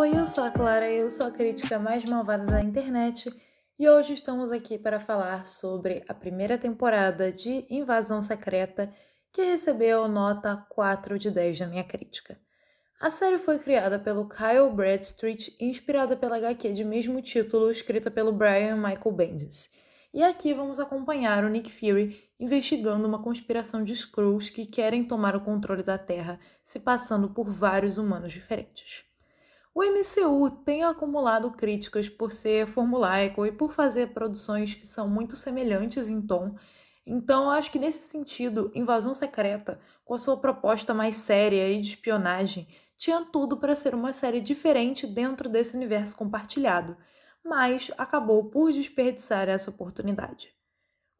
Oi, eu sou a Clara, eu sou a crítica mais malvada da internet e hoje estamos aqui para falar sobre a primeira temporada de Invasão Secreta que recebeu nota 4 de 10 na minha crítica. A série foi criada pelo Kyle Bradstreet, inspirada pela HQ de mesmo título, escrita pelo Brian Michael Bendis. E aqui vamos acompanhar o Nick Fury investigando uma conspiração de Skrulls que querem tomar o controle da Terra, se passando por vários humanos diferentes. O MCU tem acumulado críticas por ser formulaico e por fazer produções que são muito semelhantes em tom, então acho que nesse sentido, Invasão Secreta, com a sua proposta mais séria e de espionagem, tinha tudo para ser uma série diferente dentro desse universo compartilhado, mas acabou por desperdiçar essa oportunidade.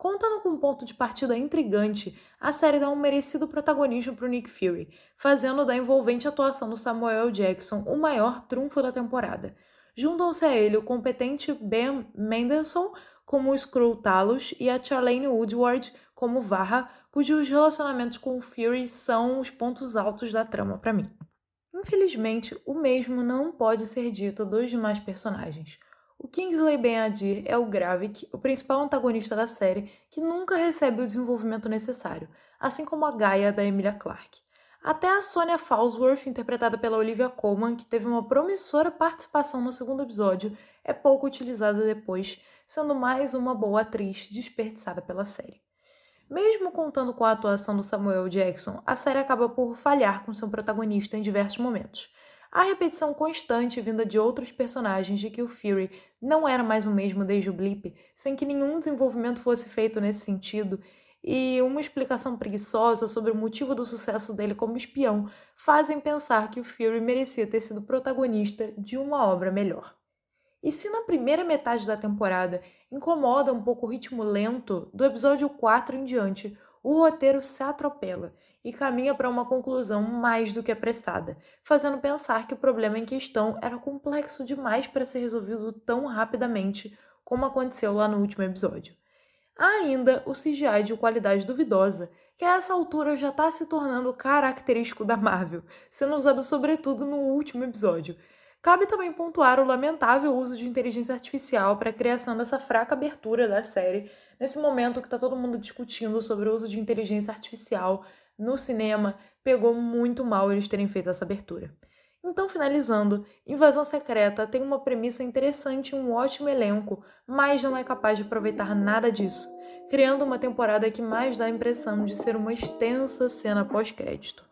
Contando com um ponto de partida intrigante, a série dá um merecido protagonismo para Nick Fury, fazendo da envolvente atuação do Samuel Jackson o maior trunfo da temporada. Juntam-se a ele o competente Ben Mendelsohn como Skrull Talos e a Charlene Woodward como Varra, cujos relacionamentos com o Fury são os pontos altos da trama para mim. Infelizmente, o mesmo não pode ser dito dos demais personagens. O Kingsley Ben-Adir é o Gravik, o principal antagonista da série, que nunca recebe o desenvolvimento necessário, assim como a Gaia da Emilia Clarke. Até a Sonia Falsworth, interpretada pela Olivia Colman, que teve uma promissora participação no segundo episódio, é pouco utilizada depois, sendo mais uma boa atriz desperdiçada pela série. Mesmo contando com a atuação do Samuel Jackson, a série acaba por falhar com seu protagonista em diversos momentos. A repetição constante vinda de outros personagens de que o Fury não era mais o mesmo desde o Blip, sem que nenhum desenvolvimento fosse feito nesse sentido, e uma explicação preguiçosa sobre o motivo do sucesso dele como espião fazem pensar que o Fury merecia ter sido protagonista de uma obra melhor. E se na primeira metade da temporada incomoda um pouco o ritmo lento, do episódio 4 em diante, o roteiro se atropela e caminha para uma conclusão mais do que apressada, fazendo pensar que o problema em questão era complexo demais para ser resolvido tão rapidamente como aconteceu lá no último episódio. Há ainda o CGI de qualidade duvidosa, que a essa altura já está se tornando característico da Marvel, sendo usado sobretudo no último episódio. Cabe também pontuar o lamentável uso de inteligência artificial para a criação dessa fraca abertura da série, nesse momento que está todo mundo discutindo sobre o uso de inteligência artificial no cinema, pegou muito mal eles terem feito essa abertura. Então, finalizando, Invasão Secreta tem uma premissa interessante e um ótimo elenco, mas não é capaz de aproveitar nada disso, criando uma temporada que mais dá a impressão de ser uma extensa cena pós-crédito.